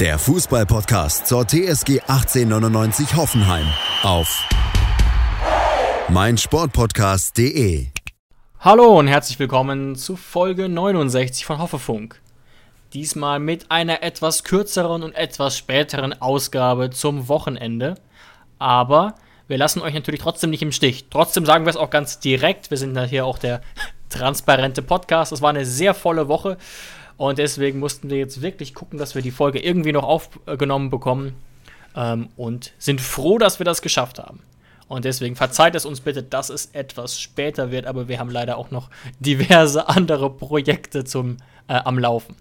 der Fußballpodcast zur TSG 1899 Hoffenheim auf meinsportpodcast.de. Hallo und herzlich willkommen zu Folge 69 von Hoffefunk. Diesmal mit einer etwas kürzeren und etwas späteren Ausgabe zum Wochenende. Aber wir lassen euch natürlich trotzdem nicht im Stich. Trotzdem sagen wir es auch ganz direkt. Wir sind hier auch der transparente Podcast. Es war eine sehr volle Woche. Und deswegen mussten wir jetzt wirklich gucken, dass wir die Folge irgendwie noch aufgenommen bekommen. Ähm, und sind froh, dass wir das geschafft haben. Und deswegen verzeiht es uns bitte, dass es etwas später wird, aber wir haben leider auch noch diverse andere Projekte zum, äh, am Laufen.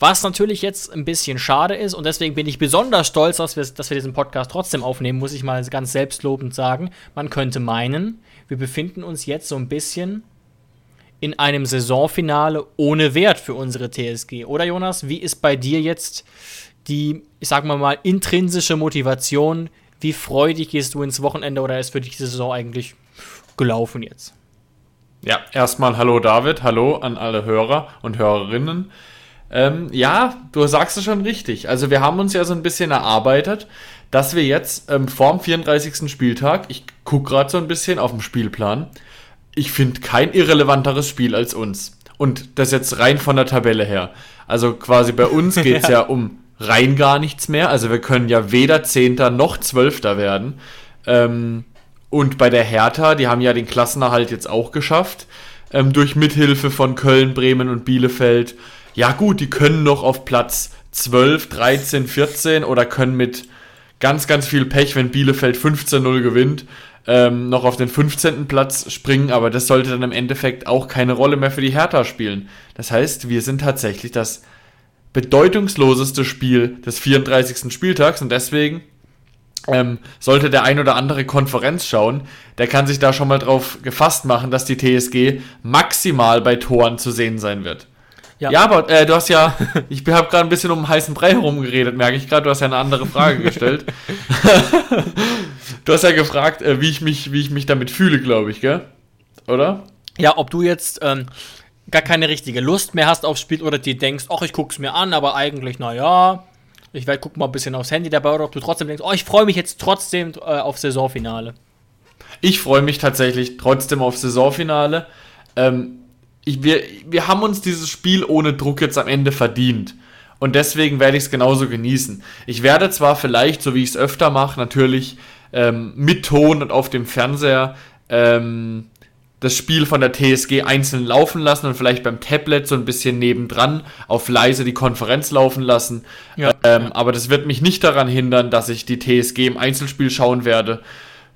Was natürlich jetzt ein bisschen schade ist und deswegen bin ich besonders stolz, dass wir, dass wir diesen Podcast trotzdem aufnehmen, muss ich mal ganz selbstlobend sagen. Man könnte meinen, wir befinden uns jetzt so ein bisschen in einem Saisonfinale ohne Wert für unsere TSG. Oder Jonas, wie ist bei dir jetzt die, ich sag mal mal, intrinsische Motivation? Wie freudig gehst du ins Wochenende oder ist für dich die Saison eigentlich gelaufen jetzt? Ja, erstmal hallo David, hallo an alle Hörer und Hörerinnen. Ähm, ja, du sagst es schon richtig. Also wir haben uns ja so ein bisschen erarbeitet, dass wir jetzt ähm, vorm 34. Spieltag, ich gucke gerade so ein bisschen auf dem Spielplan, ich finde kein irrelevanteres Spiel als uns. Und das jetzt rein von der Tabelle her. Also quasi bei uns geht es ja. ja um rein gar nichts mehr. Also wir können ja weder Zehnter noch Zwölfter werden. Ähm, und bei der Hertha, die haben ja den Klassenerhalt jetzt auch geschafft, ähm, durch Mithilfe von Köln, Bremen und Bielefeld. Ja gut, die können noch auf Platz 12, 13, 14 oder können mit ganz, ganz viel Pech, wenn Bielefeld 15-0 gewinnt, ähm, noch auf den 15. Platz springen, aber das sollte dann im Endeffekt auch keine Rolle mehr für die Hertha spielen. Das heißt, wir sind tatsächlich das bedeutungsloseste Spiel des 34. Spieltags und deswegen ähm, sollte der ein oder andere Konferenz schauen, der kann sich da schon mal drauf gefasst machen, dass die TSG maximal bei Toren zu sehen sein wird. Ja, ja aber äh, du hast ja, ich habe gerade ein bisschen um heißen Brei herumgeredet, merke ich gerade, du hast ja eine andere Frage gestellt. du hast ja gefragt, äh, wie, ich mich, wie ich mich damit fühle, glaube ich, gell? Oder? Ja, ob du jetzt ähm, gar keine richtige Lust mehr hast aufs Spiel oder dir denkst, ach, ich guck's mir an, aber eigentlich, naja, ich werde gucken mal ein bisschen aufs Handy dabei oder ob du trotzdem denkst, oh, ich freue mich jetzt trotzdem äh, auf Saisonfinale. Ich freue mich tatsächlich trotzdem auf Saisonfinale. Ähm, ich, wir, wir haben uns dieses Spiel ohne Druck jetzt am Ende verdient. Und deswegen werde ich es genauso genießen. Ich werde zwar vielleicht, so wie ich es öfter mache, natürlich ähm, mit Ton und auf dem Fernseher ähm, das Spiel von der TSG einzeln laufen lassen und vielleicht beim Tablet so ein bisschen nebendran auf leise die Konferenz laufen lassen. Ja, ähm. Aber das wird mich nicht daran hindern, dass ich die TSG im Einzelspiel schauen werde,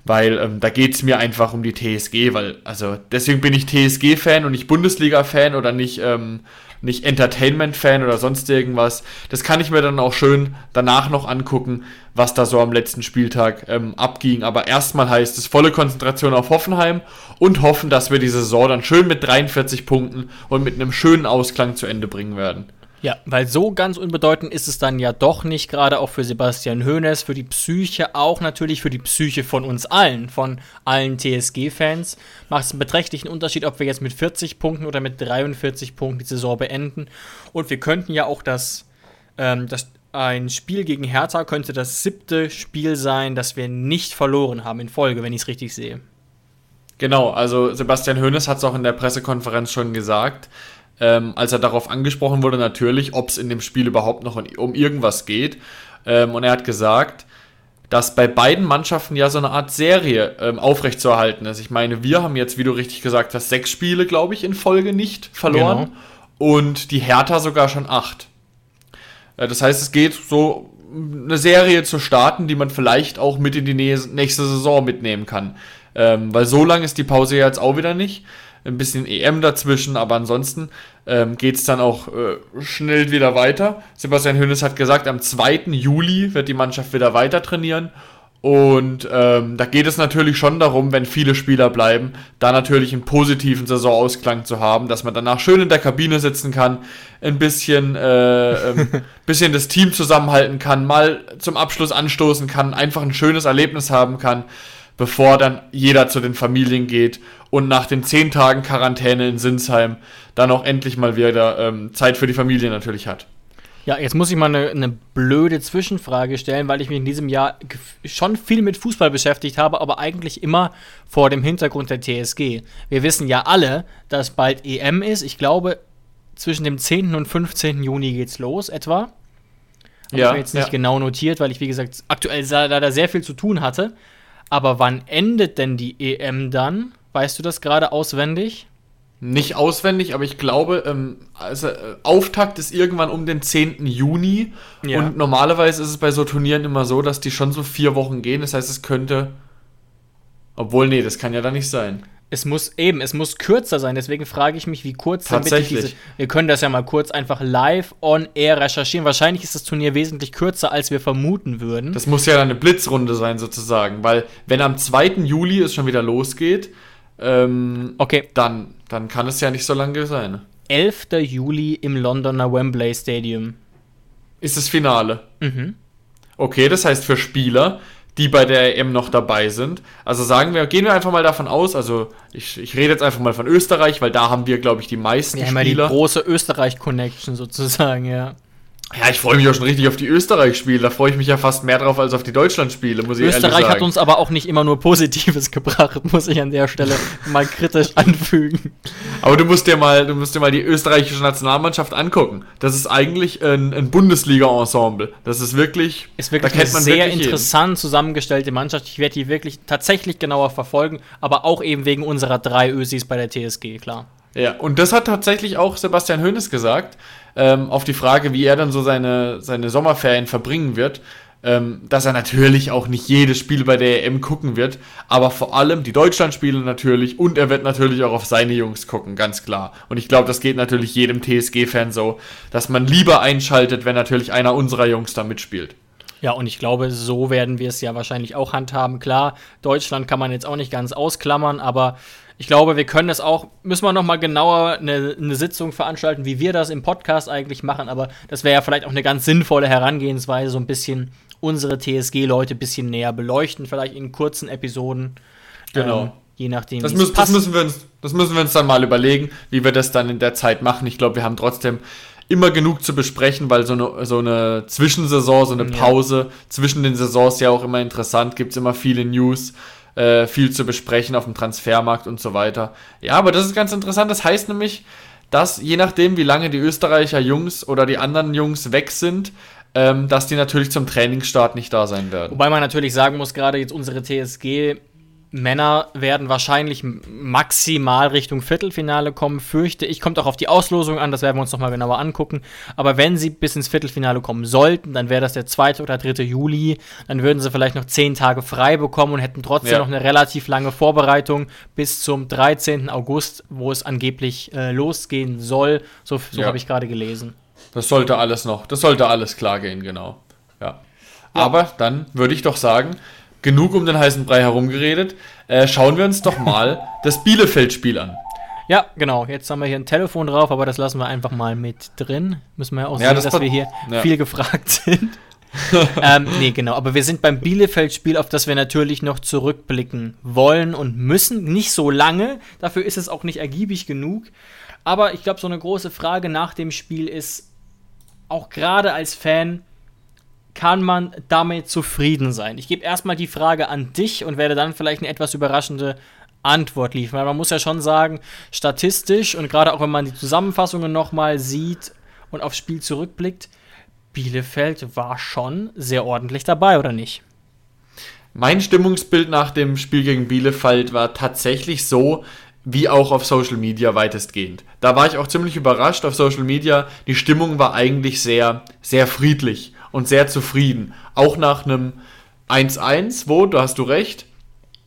weil ähm, da geht es mir einfach um die TSG, weil, also deswegen bin ich TSG-Fan und nicht Bundesliga-Fan oder nicht ähm, nicht Entertainment-Fan oder sonst irgendwas. Das kann ich mir dann auch schön danach noch angucken, was da so am letzten Spieltag ähm, abging. Aber erstmal heißt es volle Konzentration auf Hoffenheim und hoffen, dass wir die Saison dann schön mit 43 Punkten und mit einem schönen Ausklang zu Ende bringen werden. Ja, weil so ganz unbedeutend ist es dann ja doch nicht, gerade auch für Sebastian Hoeneß, für die Psyche, auch natürlich für die Psyche von uns allen, von allen TSG-Fans. Macht es einen beträchtlichen Unterschied, ob wir jetzt mit 40 Punkten oder mit 43 Punkten die Saison beenden. Und wir könnten ja auch das, ähm, das ein Spiel gegen Hertha könnte das siebte Spiel sein, das wir nicht verloren haben in Folge, wenn ich es richtig sehe. Genau, also Sebastian Hoeneß hat es auch in der Pressekonferenz schon gesagt ähm, als er darauf angesprochen wurde, natürlich, ob es in dem Spiel überhaupt noch um irgendwas geht. Ähm, und er hat gesagt, dass bei beiden Mannschaften ja so eine Art Serie ähm, aufrechtzuerhalten ist. Ich meine, wir haben jetzt, wie du richtig gesagt hast, sechs Spiele, glaube ich, in Folge nicht verloren. Genau. Und die Hertha sogar schon acht. Äh, das heißt, es geht so eine Serie zu starten, die man vielleicht auch mit in die nächste Saison mitnehmen kann. Ähm, weil so lange ist die Pause ja jetzt auch wieder nicht. Ein bisschen EM dazwischen, aber ansonsten ähm, geht es dann auch äh, schnell wieder weiter. Sebastian Hönes hat gesagt, am 2. Juli wird die Mannschaft wieder weiter trainieren und ähm, da geht es natürlich schon darum, wenn viele Spieler bleiben, da natürlich einen positiven Saisonausklang zu haben, dass man danach schön in der Kabine sitzen kann, ein bisschen, äh, ähm, bisschen das Team zusammenhalten kann, mal zum Abschluss anstoßen kann, einfach ein schönes Erlebnis haben kann, bevor dann jeder zu den Familien geht und nach den zehn Tagen Quarantäne in Sinsheim dann auch endlich mal wieder ähm, Zeit für die Familie natürlich hat. Ja, jetzt muss ich mal eine, eine, blöde Zwischenfrage stellen, weil ich mich in diesem Jahr schon viel mit Fußball beschäftigt habe, aber eigentlich immer vor dem Hintergrund der TSG. Wir wissen ja alle, dass bald EM ist. Ich glaube, zwischen dem 10. und 15. Juni geht's los, etwa. Habe ja, ich mir jetzt nicht ja. genau notiert, weil ich, wie gesagt, aktuell leider sehr viel zu tun hatte. Aber wann endet denn die EM dann? Weißt du das gerade auswendig? Nicht auswendig, aber ich glaube, ähm, also, äh, Auftakt ist irgendwann um den 10. Juni. Ja. Und normalerweise ist es bei so Turnieren immer so, dass die schon so vier Wochen gehen. Das heißt, es könnte. Obwohl, nee, das kann ja dann nicht sein. Es muss eben, es muss kürzer sein. Deswegen frage ich mich, wie kurz Tatsächlich. Diese, wir können das ja mal kurz einfach live on air recherchieren. Wahrscheinlich ist das Turnier wesentlich kürzer, als wir vermuten würden. Das muss ja dann eine Blitzrunde sein, sozusagen. Weil, wenn am 2. Juli es schon wieder losgeht, ähm, okay. dann dann kann es ja nicht so lange sein. 11. Juli im Londoner Wembley Stadium. Ist das Finale. Mhm. Okay, das heißt für Spieler, die bei der EM noch dabei sind. Also sagen wir, gehen wir einfach mal davon aus, also ich, ich rede jetzt einfach mal von Österreich, weil da haben wir, glaube ich, die meisten wir Spieler. Ja, die große Österreich-Connection sozusagen, ja. Ja, ich freue mich auch schon richtig auf die Österreich-Spiele. Da freue ich mich ja fast mehr drauf als auf die Deutschland-Spiele, muss ich Österreich ehrlich sagen. Österreich hat uns aber auch nicht immer nur Positives gebracht, muss ich an der Stelle mal kritisch anfügen. Aber du musst dir mal, du musst dir mal die österreichische Nationalmannschaft angucken. Das ist eigentlich ein, ein Bundesliga-Ensemble. Das ist wirklich, ist wirklich eine sehr interessant jeden. zusammengestellte Mannschaft. Ich werde die wirklich tatsächlich genauer verfolgen, aber auch eben wegen unserer drei Ösis bei der TSG, klar. Ja, und das hat tatsächlich auch Sebastian Hoeneß gesagt ähm, auf die Frage, wie er dann so seine, seine Sommerferien verbringen wird, ähm, dass er natürlich auch nicht jedes Spiel bei der EM gucken wird, aber vor allem die Deutschlandspiele natürlich und er wird natürlich auch auf seine Jungs gucken, ganz klar. Und ich glaube, das geht natürlich jedem TSG-Fan so, dass man lieber einschaltet, wenn natürlich einer unserer Jungs da mitspielt. Ja, und ich glaube, so werden wir es ja wahrscheinlich auch handhaben. Klar, Deutschland kann man jetzt auch nicht ganz ausklammern, aber ich glaube, wir können das auch, müssen wir noch mal genauer eine, eine Sitzung veranstalten, wie wir das im Podcast eigentlich machen, aber das wäre ja vielleicht auch eine ganz sinnvolle Herangehensweise, so ein bisschen unsere TSG-Leute ein bisschen näher beleuchten, vielleicht in kurzen Episoden. Genau. Ähm, je nachdem. Das, müssen, das, müssen wir uns, das müssen wir uns dann mal überlegen, wie wir das dann in der Zeit machen. Ich glaube, wir haben trotzdem immer genug zu besprechen, weil so eine, so eine Zwischensaison, so eine Pause ja. zwischen den Saisons ja auch immer interessant, gibt es immer viele News. Äh, viel zu besprechen auf dem Transfermarkt und so weiter. Ja, aber das ist ganz interessant. Das heißt nämlich, dass je nachdem, wie lange die Österreicher Jungs oder die anderen Jungs weg sind, ähm, dass die natürlich zum Trainingsstart nicht da sein werden. Wobei man natürlich sagen muss, gerade jetzt unsere TSG Männer werden wahrscheinlich maximal Richtung Viertelfinale kommen, fürchte ich. Kommt auch auf die Auslosung an, das werden wir uns nochmal genauer angucken. Aber wenn sie bis ins Viertelfinale kommen sollten, dann wäre das der 2. oder 3. Juli. Dann würden sie vielleicht noch 10 Tage frei bekommen und hätten trotzdem ja. noch eine relativ lange Vorbereitung bis zum 13. August, wo es angeblich äh, losgehen soll. So, so ja. habe ich gerade gelesen. Das sollte alles noch, das sollte alles klar gehen, genau. Ja. ja. Aber dann würde ich doch sagen, genug um den heißen Brei herumgeredet. Äh, schauen wir uns doch mal das Bielefeld-Spiel an. Ja, genau. Jetzt haben wir hier ein Telefon drauf, aber das lassen wir einfach mal mit drin. Müssen wir ja auch ja, sehen, das dass wir hier ja. viel gefragt sind. ähm, nee, genau. Aber wir sind beim Bielefeld-Spiel, auf das wir natürlich noch zurückblicken wollen und müssen. Nicht so lange. Dafür ist es auch nicht ergiebig genug. Aber ich glaube, so eine große Frage nach dem Spiel ist, auch gerade als Fan, kann man damit zufrieden sein? Ich gebe erstmal die Frage an dich und werde dann vielleicht eine etwas überraschende Antwort liefern. Weil man muss ja schon sagen, statistisch und gerade auch wenn man die Zusammenfassungen nochmal sieht und aufs Spiel zurückblickt, Bielefeld war schon sehr ordentlich dabei, oder nicht? Mein Stimmungsbild nach dem Spiel gegen Bielefeld war tatsächlich so, wie auch auf Social Media weitestgehend. Da war ich auch ziemlich überrascht auf Social Media. Die Stimmung war eigentlich sehr, sehr friedlich und sehr zufrieden. Auch nach einem 1-1, wo, da hast du recht,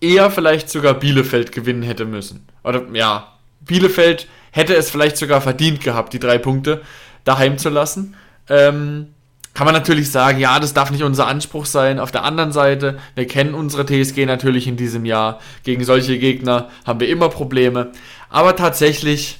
eher vielleicht sogar Bielefeld gewinnen hätte müssen. Oder ja, Bielefeld hätte es vielleicht sogar verdient gehabt, die drei Punkte daheim zu lassen. Ähm, kann man natürlich sagen, ja, das darf nicht unser Anspruch sein. Auf der anderen Seite, wir kennen unsere TSG natürlich in diesem Jahr. Gegen solche Gegner haben wir immer Probleme. Aber tatsächlich,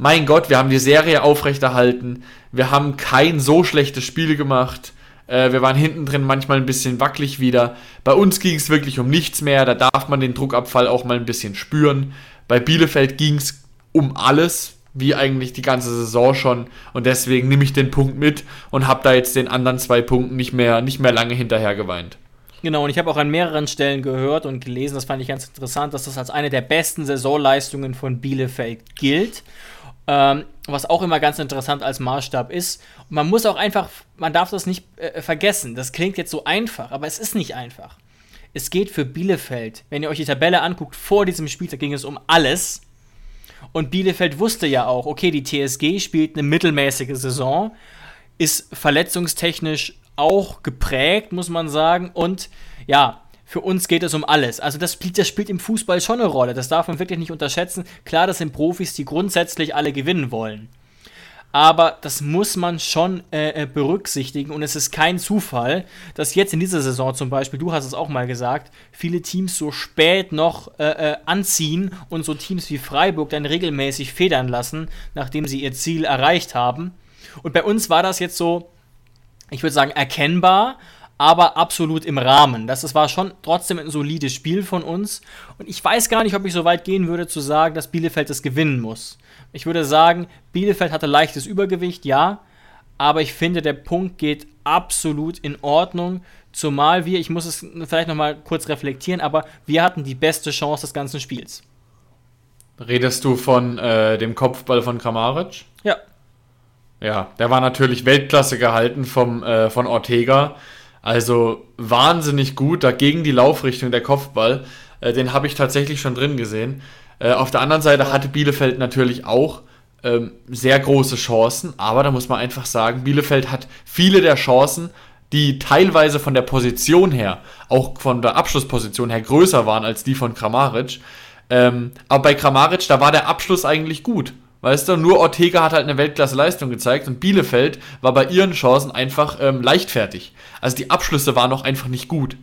mein Gott, wir haben die Serie aufrechterhalten. Wir haben kein so schlechtes Spiel gemacht. Äh, wir waren hinten drin manchmal ein bisschen wackelig wieder. Bei uns ging es wirklich um nichts mehr. Da darf man den Druckabfall auch mal ein bisschen spüren. Bei Bielefeld ging es um alles wie eigentlich die ganze Saison schon und deswegen nehme ich den Punkt mit und habe da jetzt den anderen zwei Punkten nicht mehr, nicht mehr lange hinterher geweint. Genau, und ich habe auch an mehreren Stellen gehört und gelesen, das fand ich ganz interessant, dass das als eine der besten Saisonleistungen von Bielefeld gilt. Ähm, was auch immer ganz interessant als Maßstab ist. Und man muss auch einfach, man darf das nicht äh, vergessen. Das klingt jetzt so einfach, aber es ist nicht einfach. Es geht für Bielefeld, wenn ihr euch die Tabelle anguckt, vor diesem Spieltag ging es um alles. Und Bielefeld wusste ja auch, okay, die TSG spielt eine mittelmäßige Saison, ist verletzungstechnisch auch geprägt, muss man sagen. Und ja, für uns geht es um alles. Also das spielt, das spielt im Fußball schon eine Rolle. Das darf man wirklich nicht unterschätzen. Klar, das sind Profis, die grundsätzlich alle gewinnen wollen aber das muss man schon äh, äh, berücksichtigen und es ist kein Zufall, dass jetzt in dieser Saison zum Beispiel, du hast es auch mal gesagt, viele Teams so spät noch äh, äh, anziehen und so Teams wie Freiburg dann regelmäßig federn lassen, nachdem sie ihr Ziel erreicht haben. Und bei uns war das jetzt so, ich würde sagen, erkennbar, aber absolut im Rahmen. Das, das war schon trotzdem ein solides Spiel von uns. Und ich weiß gar nicht, ob ich so weit gehen würde zu sagen, dass Bielefeld das gewinnen muss. Ich würde sagen, Bielefeld hatte leichtes Übergewicht, ja, aber ich finde, der Punkt geht absolut in Ordnung. Zumal wir, ich muss es vielleicht nochmal kurz reflektieren, aber wir hatten die beste Chance des ganzen Spiels. Redest du von äh, dem Kopfball von Kramaric? Ja. Ja, der war natürlich Weltklasse gehalten vom, äh, von Ortega. Also wahnsinnig gut, dagegen die Laufrichtung der Kopfball. Äh, den habe ich tatsächlich schon drin gesehen. Äh, auf der anderen Seite hatte Bielefeld natürlich auch ähm, sehr große Chancen, aber da muss man einfach sagen, Bielefeld hat viele der Chancen, die teilweise von der Position her, auch von der Abschlussposition her größer waren als die von Kramaric. Ähm, aber bei Kramaric, da war der Abschluss eigentlich gut. Weißt du, nur Ortega hat halt eine Weltklasse-Leistung gezeigt und Bielefeld war bei ihren Chancen einfach ähm, leichtfertig. Also die Abschlüsse waren noch einfach nicht gut.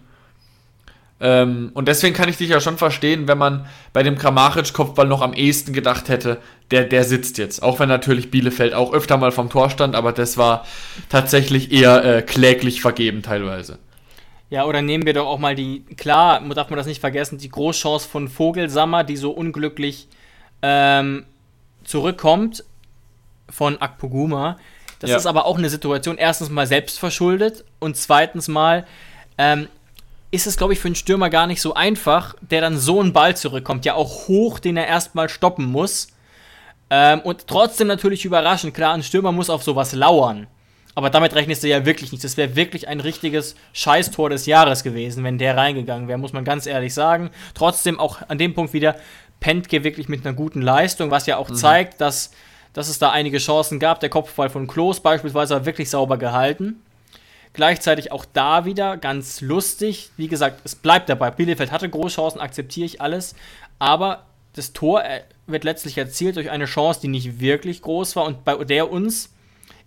Ähm, und deswegen kann ich dich ja schon verstehen, wenn man bei dem Kramaric-Kopfball noch am ehesten gedacht hätte, der, der sitzt jetzt. Auch wenn natürlich Bielefeld auch öfter mal vom Tor stand, aber das war tatsächlich eher äh, kläglich vergeben teilweise. Ja, oder nehmen wir doch auch mal die, klar, darf man das nicht vergessen, die Großchance von Vogelsammer, die so unglücklich ähm, zurückkommt von Akpoguma. Das ja. ist aber auch eine Situation, erstens mal selbst verschuldet und zweitens mal, ähm, ist es, glaube ich, für einen Stürmer gar nicht so einfach, der dann so einen Ball zurückkommt, ja auch hoch, den er erstmal stoppen muss. Ähm, und trotzdem natürlich überraschend. Klar, ein Stürmer muss auf sowas lauern. Aber damit rechnest du ja wirklich nicht. Das wäre wirklich ein richtiges Scheißtor des Jahres gewesen, wenn der reingegangen wäre, muss man ganz ehrlich sagen. Trotzdem auch an dem Punkt wieder Pentke wirklich mit einer guten Leistung, was ja auch mhm. zeigt, dass, dass es da einige Chancen gab. Der Kopfball von Klos beispielsweise war wirklich sauber gehalten. Gleichzeitig auch da wieder ganz lustig. Wie gesagt, es bleibt dabei. Bielefeld hatte Großchancen, akzeptiere ich alles. Aber das Tor äh, wird letztlich erzielt durch eine Chance, die nicht wirklich groß war und bei der uns,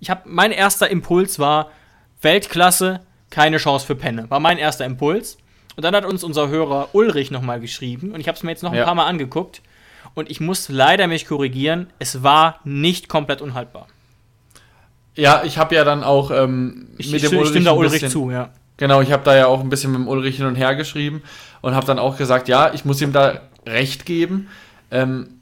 ich habe, mein erster Impuls war Weltklasse, keine Chance für Penne. War mein erster Impuls. Und dann hat uns unser Hörer Ulrich nochmal geschrieben und ich habe es mir jetzt noch ein ja. paar Mal angeguckt und ich muss leider mich korrigieren, es war nicht komplett unhaltbar. Ja, ich habe ja dann auch ähm, ich, mit dem Ulrich, stimme da Ulrich bisschen, zu, ja. Genau, ich habe da ja auch ein bisschen mit dem Ulrich hin und her geschrieben und habe dann auch gesagt, ja, ich muss ihm da recht geben, ähm,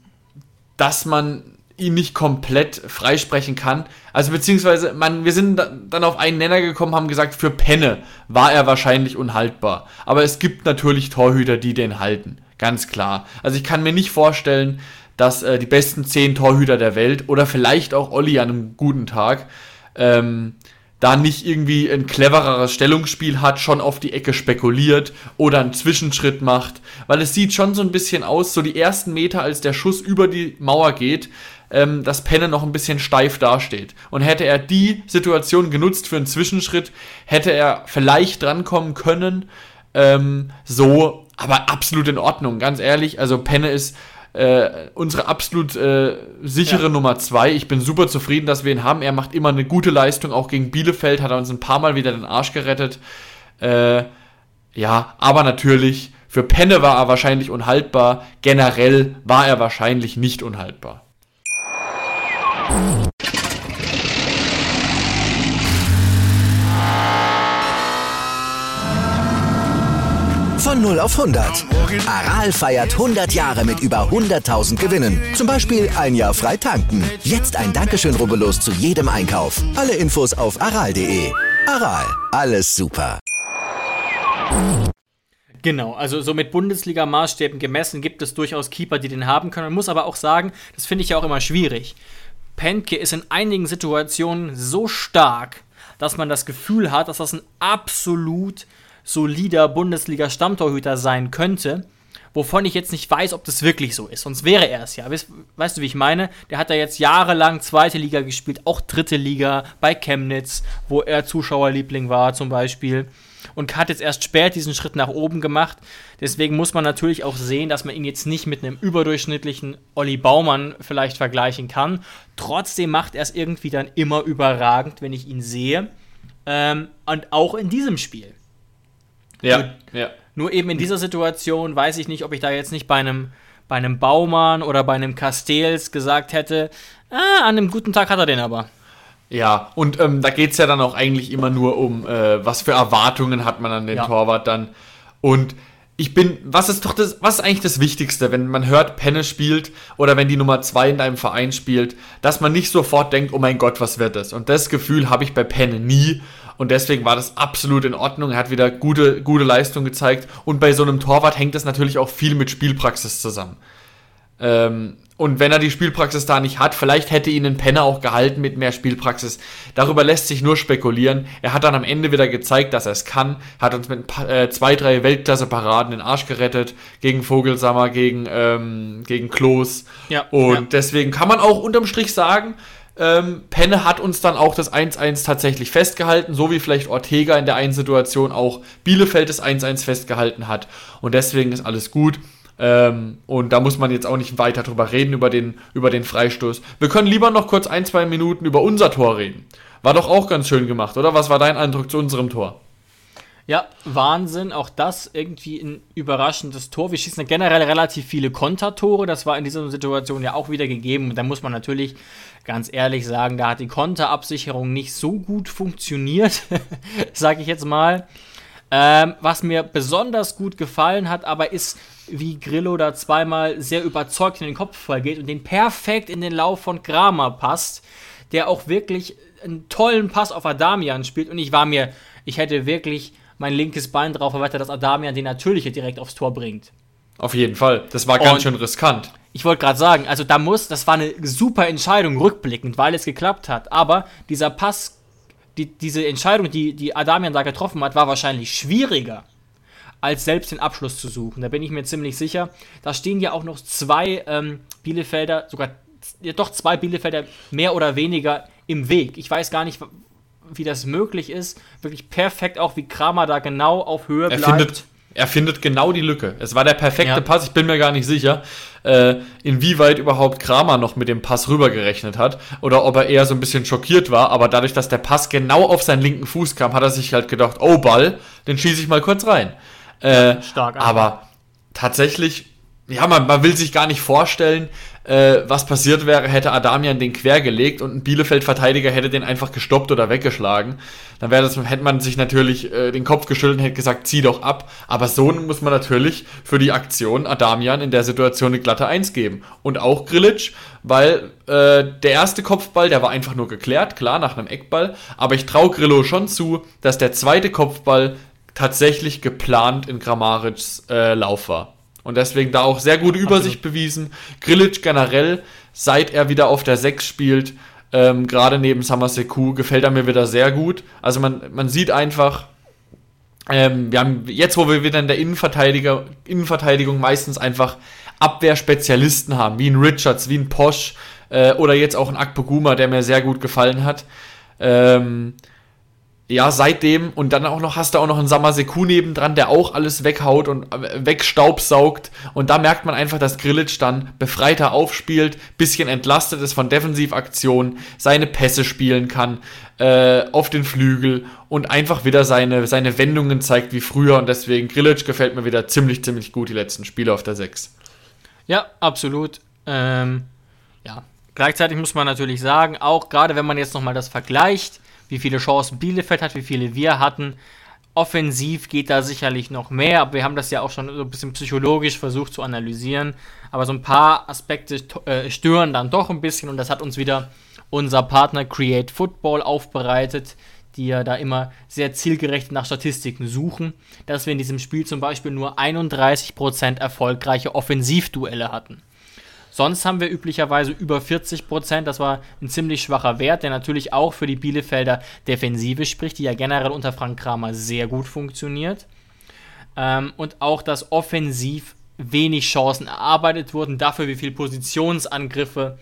dass man ihn nicht komplett freisprechen kann. Also beziehungsweise, man, wir sind dann auf einen Nenner gekommen, haben gesagt, für Penne war er wahrscheinlich unhaltbar. Aber es gibt natürlich Torhüter, die den halten. Ganz klar. Also ich kann mir nicht vorstellen, dass äh, die besten zehn Torhüter der Welt oder vielleicht auch Olli an einem guten Tag ähm, da nicht irgendwie ein clevereres Stellungsspiel hat, schon auf die Ecke spekuliert oder einen Zwischenschritt macht, weil es sieht schon so ein bisschen aus, so die ersten Meter, als der Schuss über die Mauer geht, ähm, dass Penne noch ein bisschen steif dasteht. Und hätte er die Situation genutzt für einen Zwischenschritt, hätte er vielleicht drankommen können. Ähm, so, aber absolut in Ordnung, ganz ehrlich. Also Penne ist äh, unsere absolut äh, sichere ja. Nummer zwei. Ich bin super zufrieden, dass wir ihn haben. Er macht immer eine gute Leistung, auch gegen Bielefeld hat er uns ein paar Mal wieder den Arsch gerettet. Äh, ja, aber natürlich, für Penne war er wahrscheinlich unhaltbar. Generell war er wahrscheinlich nicht unhaltbar. Von 0 auf 100. Aral feiert 100 Jahre mit über 100.000 Gewinnen. Zum Beispiel ein Jahr frei tanken. Jetzt ein Dankeschön, rubbellos zu jedem Einkauf. Alle Infos auf aral.de. Aral, alles super. Genau, also so mit Bundesliga-Maßstäben gemessen gibt es durchaus Keeper, die den haben können. Man muss aber auch sagen, das finde ich ja auch immer schwierig. Penke ist in einigen Situationen so stark, dass man das Gefühl hat, dass das ein absolut solider Bundesliga-Stammtorhüter sein könnte, wovon ich jetzt nicht weiß, ob das wirklich so ist. Sonst wäre er es ja. Weißt, weißt, du, wie ich meine? Der hat ja jetzt jahrelang zweite Liga gespielt, auch dritte Liga bei Chemnitz, wo er Zuschauerliebling war zum Beispiel. Und hat jetzt erst spät diesen Schritt nach oben gemacht. Deswegen muss man natürlich auch sehen, dass man ihn jetzt nicht mit einem überdurchschnittlichen Olli Baumann vielleicht vergleichen kann. Trotzdem macht er es irgendwie dann immer überragend, wenn ich ihn sehe. Ähm, und auch in diesem Spiel. Ja, nur, ja. Nur eben in dieser Situation weiß ich nicht, ob ich da jetzt nicht bei einem, bei einem Baumann oder bei einem Castells gesagt hätte, ah, an einem guten Tag hat er den aber. Ja, und ähm, da geht es ja dann auch eigentlich immer nur um, äh, was für Erwartungen hat man an den ja. Torwart dann. Und ich bin, was ist doch das, was ist eigentlich das Wichtigste, wenn man hört, Penne spielt oder wenn die Nummer 2 in deinem Verein spielt, dass man nicht sofort denkt, oh mein Gott, was wird das? Und das Gefühl habe ich bei Penne nie. Und deswegen war das absolut in Ordnung. Er hat wieder gute, gute Leistung gezeigt. Und bei so einem Torwart hängt das natürlich auch viel mit Spielpraxis zusammen. Ähm, und wenn er die Spielpraxis da nicht hat, vielleicht hätte ihn ein Penner auch gehalten mit mehr Spielpraxis. Darüber lässt sich nur spekulieren. Er hat dann am Ende wieder gezeigt, dass er es kann. Hat uns mit äh, zwei, drei Weltklasse-Paraden den Arsch gerettet. Gegen Vogelsammer, gegen, ähm, gegen Klos. Ja, und ja. deswegen kann man auch unterm Strich sagen, ähm, Penne hat uns dann auch das 1-1 tatsächlich festgehalten, so wie vielleicht Ortega in der einen Situation auch Bielefeld das 1-1 festgehalten hat. Und deswegen ist alles gut. Ähm, und da muss man jetzt auch nicht weiter drüber reden, über den, über den Freistoß. Wir können lieber noch kurz ein, zwei Minuten über unser Tor reden. War doch auch ganz schön gemacht, oder? Was war dein Eindruck zu unserem Tor? Ja, Wahnsinn. Auch das irgendwie ein überraschendes Tor. Wir schießen generell relativ viele Kontertore. Das war in dieser Situation ja auch wieder gegeben. Und da muss man natürlich ganz ehrlich sagen, da hat die Konterabsicherung nicht so gut funktioniert, sage ich jetzt mal. Ähm, was mir besonders gut gefallen hat, aber ist, wie Grillo da zweimal sehr überzeugt in den Kopfball geht und den perfekt in den Lauf von Kramer passt, der auch wirklich einen tollen Pass auf Adamian spielt. Und ich war mir, ich hätte wirklich mein linkes Bein drauf erweitert, dass Adamian den Natürliche direkt aufs Tor bringt. Auf jeden Fall. Das war ganz und schön riskant. Ich wollte gerade sagen, also da muss, das war eine super Entscheidung rückblickend, weil es geklappt hat. Aber dieser Pass, die, diese Entscheidung, die, die Adamian da getroffen hat, war wahrscheinlich schwieriger, als selbst den Abschluss zu suchen. Da bin ich mir ziemlich sicher. Da stehen ja auch noch zwei ähm, Bielefelder, sogar ja, doch zwei Bielefelder mehr oder weniger im Weg. Ich weiß gar nicht, wie das möglich ist. Wirklich perfekt auch, wie Kramer da genau auf Höhe bleibt. Er findet, er findet genau die Lücke. Es war der perfekte ja. Pass. Ich bin mir gar nicht sicher, äh, inwieweit überhaupt Kramer noch mit dem Pass rübergerechnet hat oder ob er eher so ein bisschen schockiert war. Aber dadurch, dass der Pass genau auf seinen linken Fuß kam, hat er sich halt gedacht, oh Ball, den schieße ich mal kurz rein. Äh, stark. Aber tatsächlich, ja, man, man will sich gar nicht vorstellen, äh, was passiert wäre, hätte Adamian den quergelegt und ein Bielefeld-Verteidiger hätte den einfach gestoppt oder weggeschlagen. Dann wäre das, hätte man sich natürlich äh, den Kopf geschüttelt und hätte gesagt, zieh doch ab. Aber so muss man natürlich für die Aktion Adamian in der Situation eine glatte Eins geben. Und auch Grilic, weil äh, der erste Kopfball, der war einfach nur geklärt, klar, nach einem Eckball. Aber ich traue Grillo schon zu, dass der zweite Kopfball tatsächlich geplant in Grammarics äh, Lauf war. Und deswegen da auch sehr gute Übersicht Absolut. bewiesen. Grilic generell, seit er wieder auf der 6 spielt, ähm, gerade neben Samaseku, gefällt er mir wieder sehr gut. Also man, man sieht einfach, ähm, wir haben jetzt, wo wir wieder in der Innenverteidiger, Innenverteidigung meistens einfach Abwehrspezialisten haben, wie ein Richards, wie ein Posch äh, oder jetzt auch ein Akpoguma, der mir sehr gut gefallen hat. Ähm, ja, seitdem und dann auch noch hast du auch noch einen Samaseku nebendran, der auch alles weghaut und äh, wegstaubsaugt und da merkt man einfach, dass Grillitsch dann befreiter aufspielt, bisschen entlastet ist von Defensivaktionen, seine Pässe spielen kann äh, auf den Flügel und einfach wieder seine, seine Wendungen zeigt wie früher und deswegen Grillitsch gefällt mir wieder ziemlich, ziemlich gut die letzten Spiele auf der 6. Ja, absolut. Ähm, ja, gleichzeitig muss man natürlich sagen, auch gerade wenn man jetzt nochmal das vergleicht, wie viele Chancen Bielefeld hat, wie viele wir hatten. Offensiv geht da sicherlich noch mehr, aber wir haben das ja auch schon so ein bisschen psychologisch versucht zu analysieren. Aber so ein paar Aspekte äh, stören dann doch ein bisschen und das hat uns wieder unser Partner Create Football aufbereitet, die ja da immer sehr zielgerecht nach Statistiken suchen, dass wir in diesem Spiel zum Beispiel nur 31% erfolgreiche Offensivduelle hatten. Sonst haben wir üblicherweise über 40 Prozent. Das war ein ziemlich schwacher Wert, der natürlich auch für die Bielefelder Defensive spricht, die ja generell unter Frank Kramer sehr gut funktioniert. Ähm, und auch, dass offensiv wenig Chancen erarbeitet wurden, dafür wie viele Positionsangriffe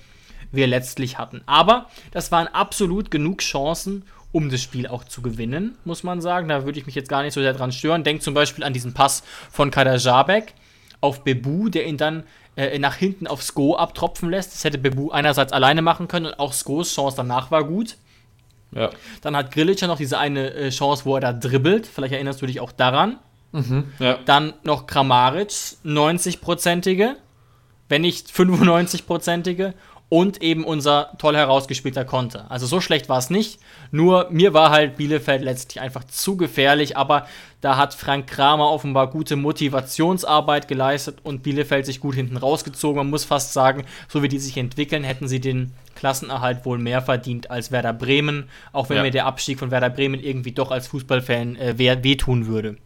wir letztlich hatten. Aber das waren absolut genug Chancen, um das Spiel auch zu gewinnen, muss man sagen. Da würde ich mich jetzt gar nicht so sehr dran stören. Denkt zum Beispiel an diesen Pass von Kader Jabek auf Bebu, der ihn dann äh, nach hinten auf Sko abtropfen lässt. Das hätte Bebu einerseits alleine machen können und auch Skos Chance danach war gut. Ja. Dann hat Grilic ja noch diese eine äh, Chance, wo er da dribbelt. Vielleicht erinnerst du dich auch daran. Mhm, ja. Dann noch Kramaric, 90-prozentige, wenn nicht 95-prozentige und eben unser toll herausgespielter Konter. Also so schlecht war es nicht. Nur mir war halt Bielefeld letztlich einfach zu gefährlich, aber da hat Frank Kramer offenbar gute Motivationsarbeit geleistet und Bielefeld sich gut hinten rausgezogen. Man muss fast sagen, so wie die sich entwickeln, hätten sie den Klassenerhalt wohl mehr verdient als Werder Bremen, auch wenn ja. mir der Abstieg von Werder Bremen irgendwie doch als Fußballfan äh, wehtun würde.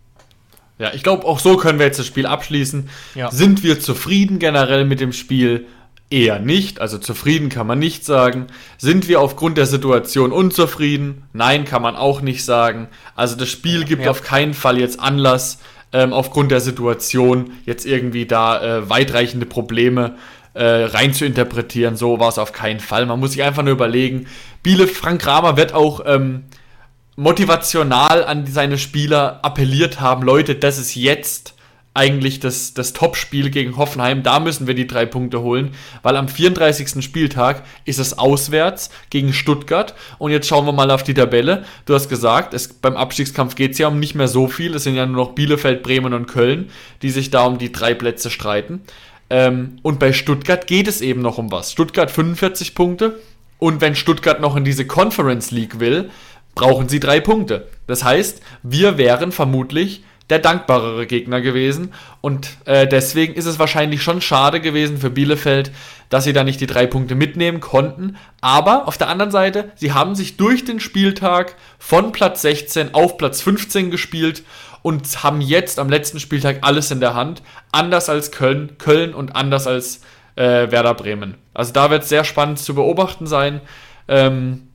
Ja, ich glaube, auch so können wir jetzt das Spiel abschließen. Ja. Sind wir zufrieden generell mit dem Spiel? Eher nicht, also zufrieden kann man nicht sagen. Sind wir aufgrund der Situation unzufrieden? Nein, kann man auch nicht sagen. Also das Spiel gibt ja. auf keinen Fall jetzt Anlass, ähm, aufgrund der Situation jetzt irgendwie da äh, weitreichende Probleme äh, rein zu interpretieren. So war es auf keinen Fall. Man muss sich einfach nur überlegen. Biele Frank Kramer wird auch ähm, motivational an seine Spieler appelliert haben. Leute, das ist jetzt eigentlich das, das Top-Spiel gegen Hoffenheim. Da müssen wir die drei Punkte holen, weil am 34. Spieltag ist es auswärts gegen Stuttgart. Und jetzt schauen wir mal auf die Tabelle. Du hast gesagt, es, beim Abstiegskampf geht es ja um nicht mehr so viel. Es sind ja nur noch Bielefeld, Bremen und Köln, die sich da um die drei Plätze streiten. Ähm, und bei Stuttgart geht es eben noch um was. Stuttgart 45 Punkte. Und wenn Stuttgart noch in diese Conference League will, brauchen sie drei Punkte. Das heißt, wir wären vermutlich der dankbarere Gegner gewesen. Und äh, deswegen ist es wahrscheinlich schon schade gewesen für Bielefeld, dass sie da nicht die drei Punkte mitnehmen konnten. Aber auf der anderen Seite, sie haben sich durch den Spieltag von Platz 16 auf Platz 15 gespielt und haben jetzt am letzten Spieltag alles in der Hand. Anders als Köln, Köln und anders als äh, Werder Bremen. Also da wird es sehr spannend zu beobachten sein. Ähm,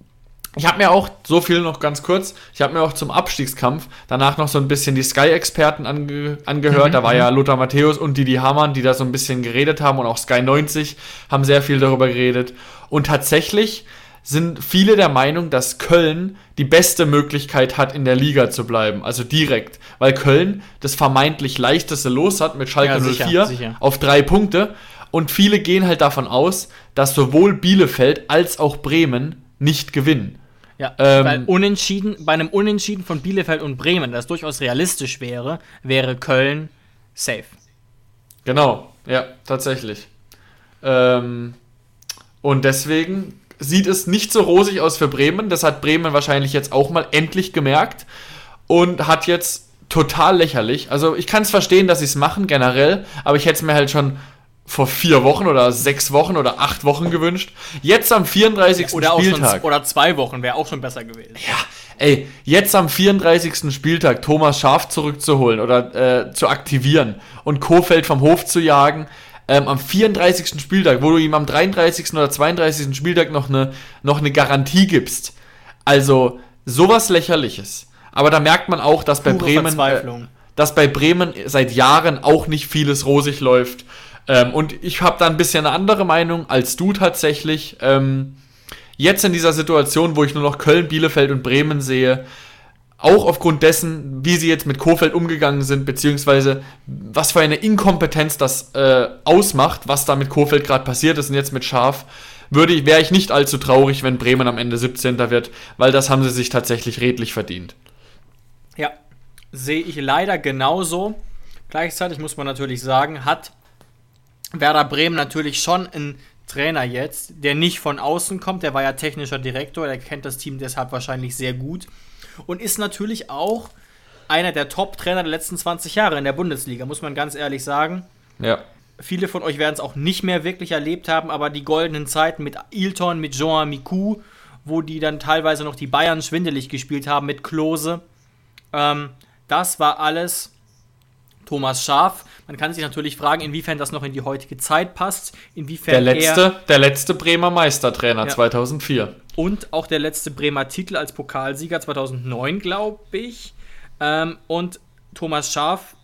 ich habe mir auch, so viel noch ganz kurz, ich habe mir auch zum Abstiegskampf danach noch so ein bisschen die Sky-Experten ange, angehört. Mhm. Da war ja mhm. Lothar Matthäus und Didi Hamann, die da so ein bisschen geredet haben und auch Sky 90 haben sehr viel darüber geredet. Und tatsächlich sind viele der Meinung, dass Köln die beste Möglichkeit hat, in der Liga zu bleiben. Also direkt. Weil Köln das vermeintlich leichteste Los hat mit Schalke ja, sicher, 04 sicher. auf drei Punkte. Und viele gehen halt davon aus, dass sowohl Bielefeld als auch Bremen nicht gewinnen. Ja, ähm, weil unentschieden, bei einem Unentschieden von Bielefeld und Bremen, das durchaus realistisch wäre, wäre Köln safe. Genau, ja, tatsächlich. Ähm, und deswegen sieht es nicht so rosig aus für Bremen. Das hat Bremen wahrscheinlich jetzt auch mal endlich gemerkt und hat jetzt total lächerlich. Also ich kann es verstehen, dass sie es machen generell, aber ich hätte es mir halt schon vor vier Wochen oder sechs Wochen oder acht Wochen gewünscht. Jetzt am 34. Oder Spieltag. Schon, oder zwei Wochen wäre auch schon besser gewesen. Ja, ey, jetzt am 34. Spieltag Thomas Schaf zurückzuholen oder äh, zu aktivieren und Kofeld vom Hof zu jagen. Ähm, am 34. Spieltag, wo du ihm am 33. oder 32. Spieltag noch eine, noch eine Garantie gibst. Also, sowas lächerliches. Aber da merkt man auch, dass bei Bremen, äh, dass bei Bremen seit Jahren auch nicht vieles rosig läuft. Ähm, und ich habe da ein bisschen eine andere Meinung als du tatsächlich. Ähm, jetzt in dieser Situation, wo ich nur noch Köln, Bielefeld und Bremen sehe, auch aufgrund dessen, wie sie jetzt mit Kofeld umgegangen sind, beziehungsweise was für eine Inkompetenz das äh, ausmacht, was da mit Kofeld gerade passiert ist und jetzt mit Schaf, würde wäre ich nicht allzu traurig, wenn Bremen am Ende 17. wird, weil das haben sie sich tatsächlich redlich verdient. Ja, sehe ich leider genauso. Gleichzeitig muss man natürlich sagen, hat Werder Bremen natürlich schon einen Trainer jetzt, der nicht von außen kommt, der war ja technischer Direktor, der kennt das Team deshalb wahrscheinlich sehr gut und ist natürlich auch einer der Top-Trainer der letzten 20 Jahre in der Bundesliga, muss man ganz ehrlich sagen. Ja. Viele von euch werden es auch nicht mehr wirklich erlebt haben, aber die goldenen Zeiten mit Ilton, mit Jean Miku, wo die dann teilweise noch die Bayern schwindelig gespielt haben, mit Klose, ähm, das war alles Thomas Schaf. Man kann sich natürlich fragen, inwiefern das noch in die heutige Zeit passt, inwiefern der letzte, der letzte Bremer Meistertrainer ja. 2004 und auch der letzte Bremer Titel als Pokalsieger 2009, glaube ich. Ähm, und Thomas Schaf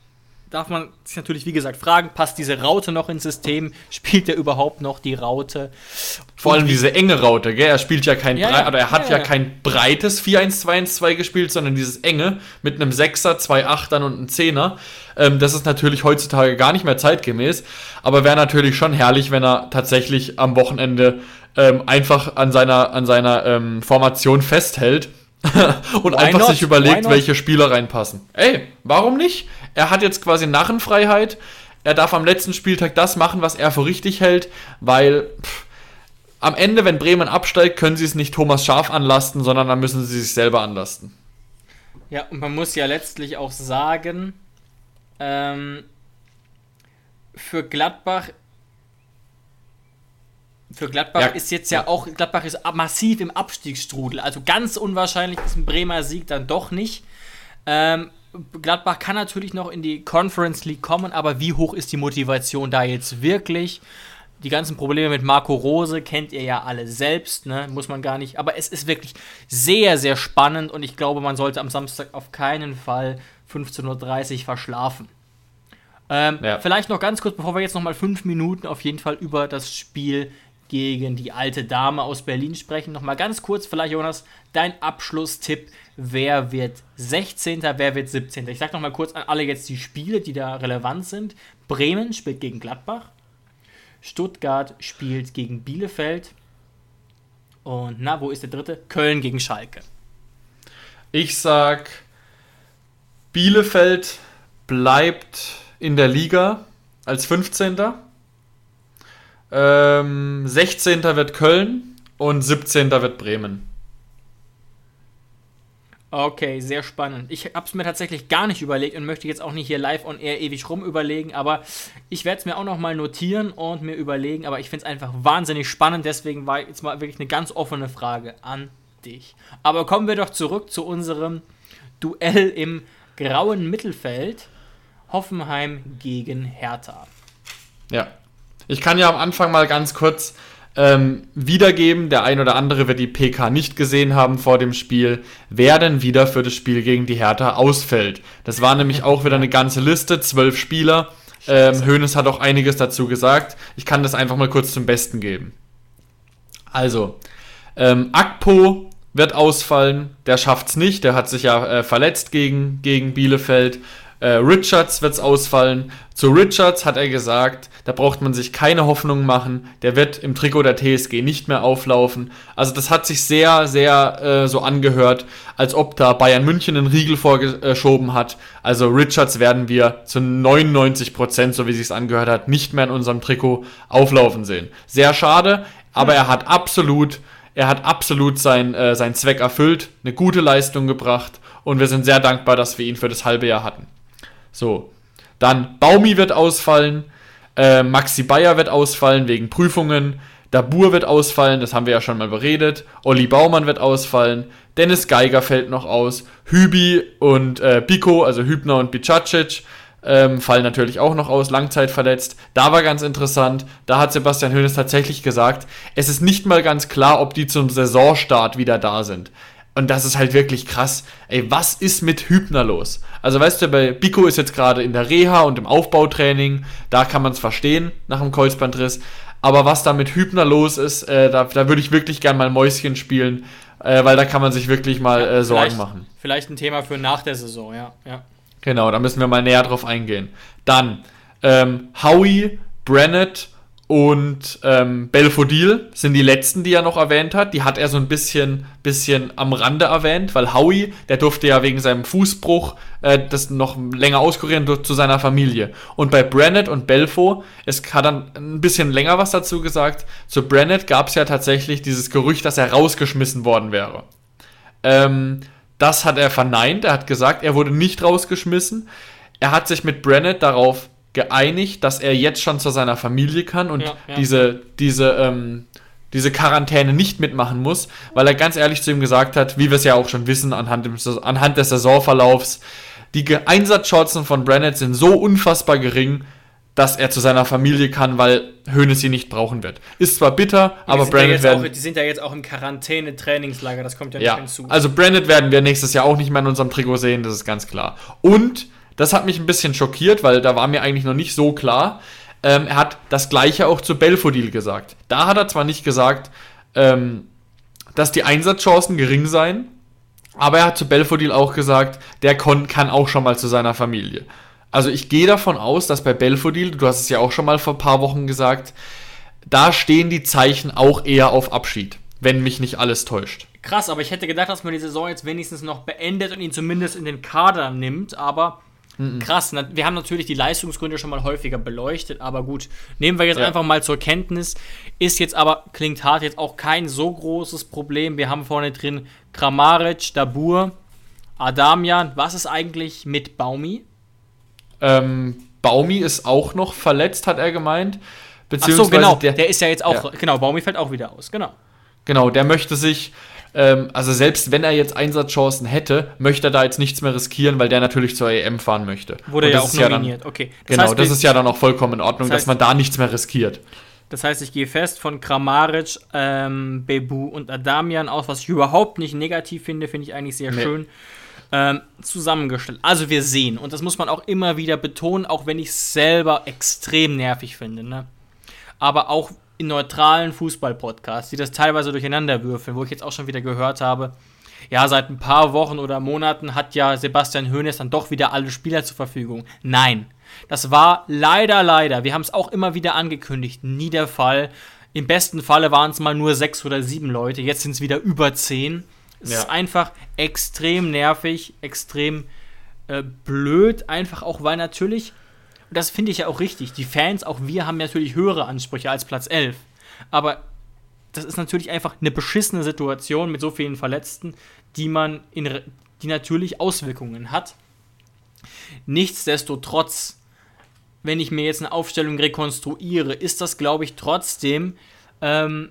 darf man sich natürlich, wie gesagt, fragen, passt diese Raute noch ins System? Spielt er überhaupt noch die Raute? Vor allem diese enge Raute, gell? Er spielt ja kein, ja, ja, oder er hat ja, ja kein breites 4-1-2-1-2 gespielt, sondern dieses enge mit einem Sechser, zwei Achtern und einem Zehner. Ähm, das ist natürlich heutzutage gar nicht mehr zeitgemäß, aber wäre natürlich schon herrlich, wenn er tatsächlich am Wochenende ähm, einfach an seiner, an seiner ähm, Formation festhält und Why einfach not? sich überlegt, welche Spieler reinpassen. Ey, warum nicht? Er hat jetzt quasi Narrenfreiheit. Er darf am letzten Spieltag das machen, was er für richtig hält, weil pff, am Ende, wenn Bremen absteigt, können sie es nicht Thomas Schaf anlasten, sondern dann müssen sie sich selber anlasten. Ja, und man muss ja letztlich auch sagen, ähm, für Gladbach für Gladbach ja. ist jetzt ja auch, Gladbach ist massiv im Abstiegsstrudel. Also ganz unwahrscheinlich ist ein Bremer Sieg dann doch nicht. Ähm, Gladbach kann natürlich noch in die Conference League kommen, aber wie hoch ist die Motivation da jetzt wirklich? Die ganzen Probleme mit Marco Rose kennt ihr ja alle selbst, ne? muss man gar nicht. Aber es ist wirklich sehr, sehr spannend und ich glaube, man sollte am Samstag auf keinen Fall 15.30 Uhr verschlafen. Ähm, ja. Vielleicht noch ganz kurz, bevor wir jetzt noch mal fünf Minuten auf jeden Fall über das Spiel gegen die alte Dame aus Berlin sprechen. Nochmal ganz kurz, vielleicht Jonas, dein Abschlusstipp. Wer wird 16., wer wird 17.? Ich sag nochmal kurz an alle jetzt die Spiele, die da relevant sind. Bremen spielt gegen Gladbach. Stuttgart spielt gegen Bielefeld. Und na, wo ist der dritte? Köln gegen Schalke. Ich sag, Bielefeld bleibt in der Liga als 15. Ähm, 16. wird Köln und 17. wird Bremen. Okay, sehr spannend. Ich habe es mir tatsächlich gar nicht überlegt und möchte jetzt auch nicht hier live on air ewig rum überlegen, aber ich werde es mir auch nochmal notieren und mir überlegen, aber ich finde es einfach wahnsinnig spannend, deswegen war jetzt mal wirklich eine ganz offene Frage an dich. Aber kommen wir doch zurück zu unserem Duell im grauen Mittelfeld. Hoffenheim gegen Hertha. Ja, ich kann ja am Anfang mal ganz kurz ähm, wiedergeben. Der ein oder andere wird die PK nicht gesehen haben vor dem Spiel, wer denn wieder für das Spiel gegen die Hertha ausfällt. Das war nämlich auch wieder eine ganze Liste, zwölf Spieler. Ähm, Hoeneß hat auch einiges dazu gesagt. Ich kann das einfach mal kurz zum Besten geben. Also, ähm, Akpo wird ausfallen, der schafft es nicht, der hat sich ja äh, verletzt gegen, gegen Bielefeld. Äh, Richards wird es ausfallen. Zu Richards hat er gesagt, da braucht man sich keine Hoffnung machen. Der wird im Trikot der TSG nicht mehr auflaufen. Also das hat sich sehr, sehr äh, so angehört, als ob da Bayern München einen Riegel vorgeschoben hat. Also Richards werden wir zu 99 Prozent, so wie sich es angehört hat, nicht mehr in unserem Trikot auflaufen sehen. Sehr schade, aber er hat absolut, er hat absolut sein, äh, seinen Zweck erfüllt, eine gute Leistung gebracht und wir sind sehr dankbar, dass wir ihn für das halbe Jahr hatten. So. Dann Baumi wird ausfallen. Äh, Maxi Bayer wird ausfallen wegen Prüfungen. Dabur wird ausfallen, das haben wir ja schon mal beredet. Olli Baumann wird ausfallen. Dennis Geiger fällt noch aus. Hübi und äh, Biko, also Hübner und Bicacic, ähm, fallen natürlich auch noch aus, langzeitverletzt. Da war ganz interessant, da hat Sebastian Hoeneß tatsächlich gesagt, es ist nicht mal ganz klar, ob die zum Saisonstart wieder da sind. Und das ist halt wirklich krass. Ey, was ist mit Hübner los? Also weißt du, bei Biko ist jetzt gerade in der Reha und im Aufbautraining, da kann man es verstehen nach dem Kreuzbandriss. Aber was da mit Hübner los ist, äh, da, da würde ich wirklich gern mal Mäuschen spielen. äh, weil da kann man sich wirklich mal äh, Sorgen machen. Vielleicht ein Thema für nach der Saison, ja. ja. Genau, da müssen wir mal näher drauf eingehen. Dann ähm, Howie, Brennett und ähm, Belfodil sind die letzten, die er noch erwähnt hat. Die hat er so ein bisschen, bisschen am Rande erwähnt, weil Howie, der durfte ja wegen seinem Fußbruch äh, das noch länger auskurieren zu seiner Familie. Und bei Brennett und Belfo, es hat dann ein bisschen länger was dazu gesagt. Zu Brennett gab es ja tatsächlich dieses Gerücht, dass er rausgeschmissen worden wäre. Ähm, das hat er verneint. Er hat gesagt, er wurde nicht rausgeschmissen. Er hat sich mit Brennett darauf geeinigt, dass er jetzt schon zu seiner Familie kann und Ja, ja. diese, diese, ähm, diese Quarantäne nicht mitmachen muss, weil er ganz ehrlich zu ihm gesagt hat, wie wir es ja auch schon wissen anhand, dem, Saison- anhand des Saisonverlaufs, die Einsatzchancen von Brennett sind so unfassbar gering, dass er zu seiner Familie kann, weil Hoeneß ihn nicht brauchen wird. Ist zwar bitter, Die aber ja jetzt werden... auch, die sind ja jetzt auch im Quarantäne-Trainingslager, das kommt ja, Ja, nicht hinzu. also Brandon werden wir nächstes Jahr auch nicht mehr in unserem Trikot sehen, das ist ganz klar. Und das hat mich ein bisschen schockiert, weil da war mir eigentlich noch nicht so klar. Ähm, er hat das gleiche auch zu Belfodil gesagt. Da hat er zwar nicht gesagt, ähm, dass die Einsatzchancen gering seien, aber er hat zu Belfodil auch gesagt, der kann auch schon mal zu seiner Familie. Also ich gehe davon aus, dass bei Belfodil, du hast es ja auch schon mal vor ein paar Wochen gesagt, da stehen die Zeichen auch eher auf Abschied, wenn mich nicht alles täuscht. Krass, aber ich hätte gedacht, dass man die Saison jetzt wenigstens noch beendet und ihn zumindest in den Kader nimmt, aber krass. na- Wir haben natürlich die Leistungsgründe schon mal häufiger beleuchtet, aber gut, nehmen wir jetzt Ja. einfach mal zur Kenntnis. Ist jetzt aber, klingt hart, jetzt auch kein so großes Problem. Wir haben vorne drin Kramaric, Dabur, Adamian. Was ist eigentlich mit Baumi? Ähm, Baumi ist auch noch verletzt, hat er gemeint. Ach Beziehungsweise so, genau. der, Der, ist ja jetzt auch, Ja. genau, Baumi fällt auch wieder aus, genau. genau, der möchte sich, ähm, also selbst wenn er jetzt Einsatzchancen hätte, möchte er da jetzt nichts mehr riskieren, weil der natürlich zur EM fahren möchte. Wurde ja auch ist dann- nominiert, okay. Das genau, heißt, das ist ja dann auch vollkommen in Ordnung, Das dass heißt- man da nichts mehr riskiert. Das heißt, ich gehe fest von Kramaric, ähm, Bebu und Adamian aus, was ich überhaupt nicht negativ finde, finde ich eigentlich sehr Nee. schön ähm, zusammengestellt. Also wir sehen, und das muss man auch immer wieder betonen, auch wenn ich es selber extrem nervig finde, ne? aber auch in neutralen Fußball-Podcasts, die das teilweise durcheinander würfeln, wo ich jetzt auch schon wieder gehört habe, ja, seit ein paar Wochen oder Monaten hat ja Sebastian Hoeneß dann doch wieder alle Spieler zur Verfügung. Nein, das war leider, leider, wir haben es auch immer wieder angekündigt, nie der Fall. Im besten Falle waren es mal nur sechs oder sieben Leute, jetzt sind es wieder über zehn. Es Ja. ist einfach extrem nervig, extrem äh, blöd, einfach auch, weil natürlich, das finde ich ja auch richtig, die Fans, auch wir haben natürlich höhere Ansprüche als Platz 11. Aber das ist natürlich einfach eine beschissene Situation mit so vielen Verletzten, die man in, die natürlich Auswirkungen hat. Nichtsdestotrotz, wenn ich mir jetzt eine Aufstellung rekonstruiere, ist das, glaube ich, trotzdem ähm,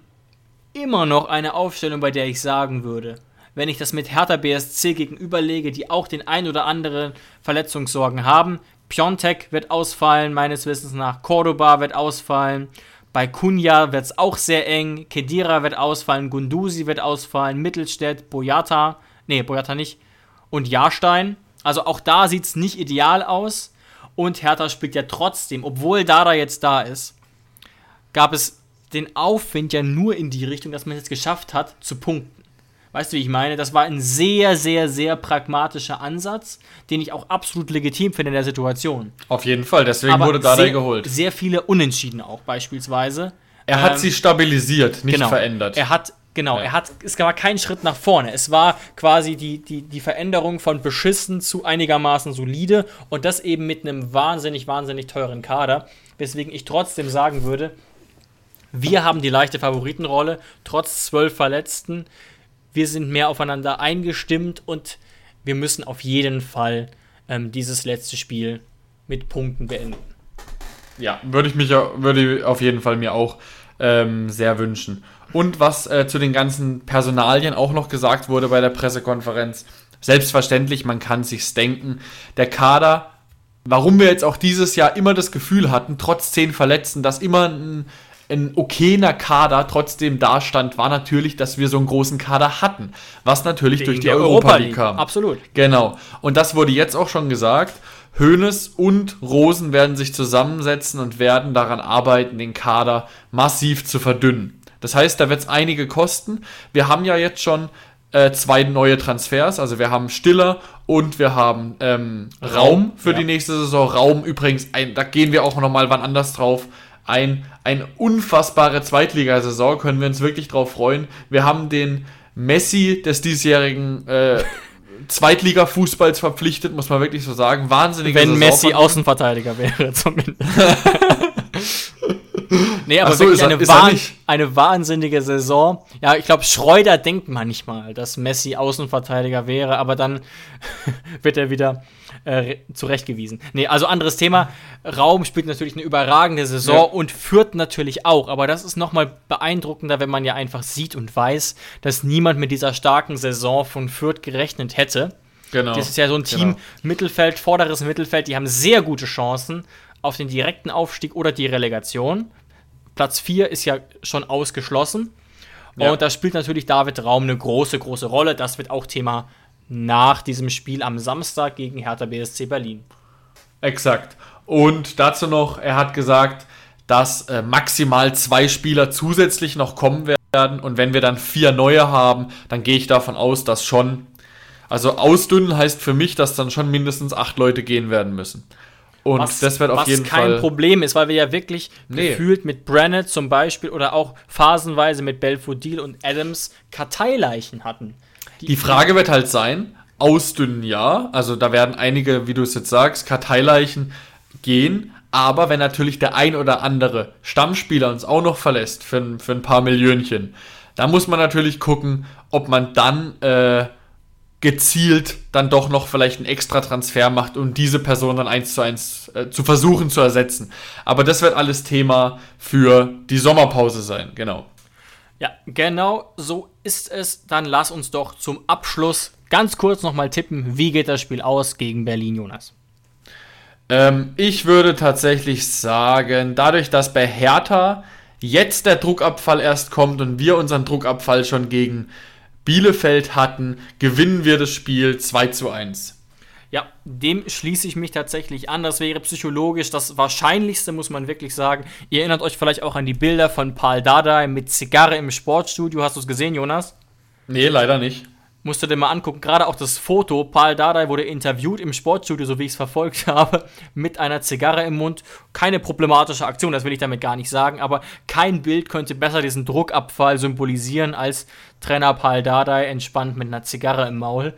immer noch eine Aufstellung, bei der ich sagen würde, wenn ich das mit Hertha BSC gegenüberlege, die auch den ein oder anderen Verletzungssorgen haben. Piontek wird ausfallen, meines Wissens nach. Cordoba wird ausfallen. Bei Kunja wird es auch sehr eng. Kedira wird ausfallen. Gunduzi wird ausfallen. Mittelstädt, Boyata. Nee, Boyata nicht. Und Jahrstein. Also auch da sieht es nicht ideal aus. Und Hertha spielt ja trotzdem, obwohl Dada jetzt da ist, gab es den Aufwind ja nur in die Richtung, dass man es jetzt geschafft hat, zu punkten. Weißt du, wie ich meine? Das war ein sehr, sehr, sehr pragmatischer Ansatz, den ich auch absolut legitim finde in der Situation. Auf jeden Fall, deswegen Aber wurde Dardai sehr, geholt. Sehr viele Unentschieden auch beispielsweise. Er hat Ähm, sie stabilisiert, nicht genau. verändert. Er hat, genau, Ja. er hat, es war kein Schritt nach vorne. Es war quasi die, die, die Veränderung von beschissen zu einigermaßen solide und das eben mit einem wahnsinnig, wahnsinnig teuren Kader. Weswegen ich trotzdem sagen würde, wir haben die leichte Favoritenrolle, trotz zwölf Verletzten. Wir sind mehr aufeinander eingestimmt und wir müssen auf jeden Fall ähm, dieses letzte Spiel mit Punkten beenden. Ja, würde ich mich würde auf jeden Fall mir auch ähm, sehr wünschen. Und was äh, zu den ganzen Personalien auch noch gesagt wurde bei der Pressekonferenz, selbstverständlich, man kann sich's denken, der Kader, warum wir jetzt auch dieses Jahr immer das Gefühl hatten, trotz zehn Verletzten, dass immer ein, ein okayer Kader trotzdem dastand, war natürlich, dass wir so einen großen Kader hatten, was natürlich durch die Europa League kam. Absolut. Genau. Und das wurde jetzt auch schon gesagt. Hoeneß und Rosen werden sich zusammensetzen und werden daran arbeiten, den Kader massiv zu verdünnen. Das heißt, da wird es einige kosten. Wir haben ja jetzt schon äh, zwei neue Transfers. Also wir haben Stiller und wir haben ähm, Raum, Raum für ja. die nächste Saison. Raum übrigens, ein, da gehen wir auch nochmal wann anders drauf. Ein, eine unfassbare Zweitligasaison, können wir uns wirklich drauf freuen. Wir haben den Messi des diesjährigen äh, Zweitliga-Fußballs verpflichtet, muss man wirklich so sagen. Wahnsinniger Wenn Saison Messi Außenverteidiger wäre, zumindest. nee, aber so, wirklich er, eine, wahn, eine wahnsinnige Saison. Ja, ich glaube, Schreuder denkt manchmal, dass Messi Außenverteidiger wäre, aber dann wird er wieder äh, zurechtgewiesen. Nee, also anderes Thema. Raum spielt natürlich eine überragende Saison ja. und führt natürlich auch. Aber das ist nochmal beeindruckender, wenn man ja einfach sieht und weiß, dass niemand mit dieser starken Saison von Fürth gerechnet hätte. Genau. Das ist ja so ein Team, genau. Mittelfeld, vorderes Mittelfeld, die haben sehr gute Chancen auf den direkten Aufstieg oder die Relegation. Platz 4 ist ja schon ausgeschlossen. Ja. Und da spielt natürlich David Raum eine große, große Rolle. Das wird auch Thema nach diesem Spiel am Samstag gegen Hertha BSC Berlin. Exakt. Und dazu noch, er hat gesagt, dass äh, maximal zwei Spieler zusätzlich noch kommen werden. Und wenn wir dann vier neue haben, dann gehe ich davon aus, dass schon, also ausdünnen heißt für mich, dass dann schon mindestens acht Leute gehen werden müssen. Und was, das wird auf jeden Fall. Was kein Problem ist, weil wir ja wirklich nee. gefühlt mit Brennett zum Beispiel oder auch phasenweise mit Belfodil und Adams Karteileichen hatten. Die, die Frage wird halt sein: ausdünnen ja. Also da werden einige, wie du es jetzt sagst, Karteileichen gehen. Aber wenn natürlich der ein oder andere Stammspieler uns auch noch verlässt für, für ein paar Millionchen, da muss man natürlich gucken, ob man dann äh, gezielt dann doch noch vielleicht einen extra Transfer macht, um diese Person dann eins zu eins äh, zu versuchen zu ersetzen. Aber das wird alles Thema für die Sommerpause sein, genau. Ja, genau so ist es. Dann lass uns doch zum Abschluss ganz kurz nochmal tippen, wie geht das Spiel aus gegen Berlin, Jonas? Ähm, ich würde tatsächlich sagen, dadurch, dass bei Hertha jetzt der Druckabfall erst kommt und wir unseren Druckabfall schon gegen Bielefeld hatten, gewinnen wir das Spiel 2 zu 1. Ja, dem schließe ich mich tatsächlich an. Das wäre psychologisch das Wahrscheinlichste, muss man wirklich sagen. Ihr erinnert euch vielleicht auch an die Bilder von Paul Dardai mit Zigarre im Sportstudio. Hast du es gesehen, Jonas? Nee, leider nicht. Musst du dir mal angucken, gerade auch das Foto. Paul Dardai wurde interviewt im Sportstudio, so wie ich es verfolgt habe, mit einer Zigarre im Mund. Keine problematische Aktion, das will ich damit gar nicht sagen, aber kein Bild könnte besser diesen Druckabfall symbolisieren als Trainer Paul Dardai entspannt mit einer Zigarre im Maul.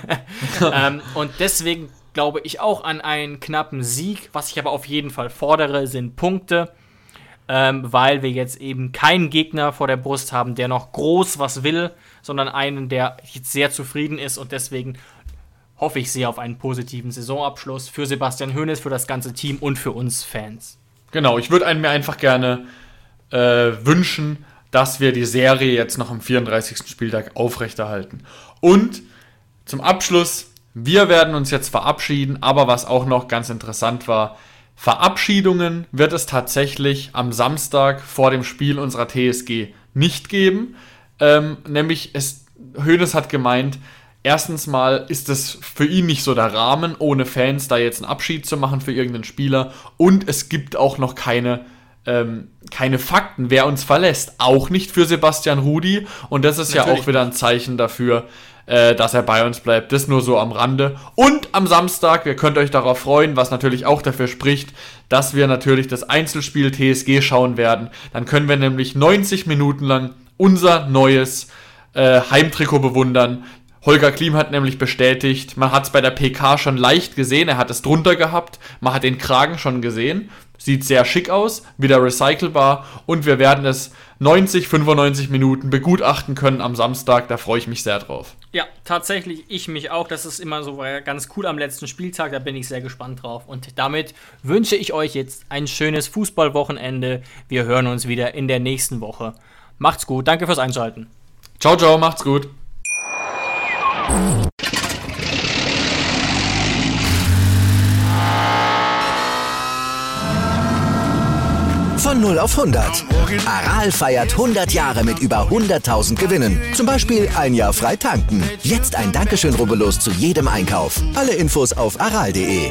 ähm, und deswegen glaube ich auch an einen knappen Sieg. Was ich aber auf jeden Fall fordere, sind Punkte ähm, weil wir jetzt eben keinen Gegner vor der Brust haben, der noch groß was will, sondern einen, der jetzt sehr zufrieden ist und deswegen hoffe ich sehr auf einen positiven Saisonabschluss für Sebastian Hoeneß, für das ganze Team und für uns Fans. Genau, ich würde mir einfach gerne äh, wünschen, dass wir die Serie jetzt noch am 34. Spieltag aufrechterhalten. Und zum Abschluss, wir werden uns jetzt verabschieden, aber was auch noch ganz interessant war, Verabschiedungen wird es tatsächlich am Samstag vor dem Spiel unserer TSG nicht geben. Ähm, nämlich, es, Hoeneß hat gemeint, erstens mal ist es für ihn nicht so der Rahmen, ohne Fans da jetzt einen Abschied zu machen für irgendeinen Spieler. Und es gibt auch noch keine, ähm, keine Fakten, wer uns verlässt. Auch nicht für Sebastian Rudi. Und das ist Natürlich. ja auch wieder ein Zeichen dafür, äh, dass er bei uns bleibt. Das nur so am Rande. Und am Samstag, ihr könnt euch darauf freuen, was natürlich auch dafür spricht, dass wir natürlich das Einzelspiel TSG schauen werden. Dann können wir nämlich 90 Minuten lang unser neues äh, Heimtrikot bewundern. Holger Klim hat nämlich bestätigt, man hat es bei der PK schon leicht gesehen, er hat es drunter gehabt, man hat den Kragen schon gesehen, sieht sehr schick aus, wieder recycelbar und wir werden es 90, 95 Minuten begutachten können am Samstag. Da freue ich mich sehr drauf. Ja, tatsächlich, ich mich auch. Das ist immer so ganz cool am letzten Spieltag. Da bin ich sehr gespannt drauf. Und damit wünsche ich euch jetzt ein schönes Fußballwochenende. Wir hören uns wieder in der nächsten Woche. Macht's gut. Danke fürs Einschalten. Ciao, ciao. Macht's gut. Von 0 auf 100. Aral feiert 100 Jahre mit über 100.000 Gewinnen. Zum Beispiel ein Jahr frei tanken. Jetzt ein Dankeschön, rubbellos zu jedem Einkauf. Alle Infos auf aral.de.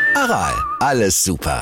Aral, alles super.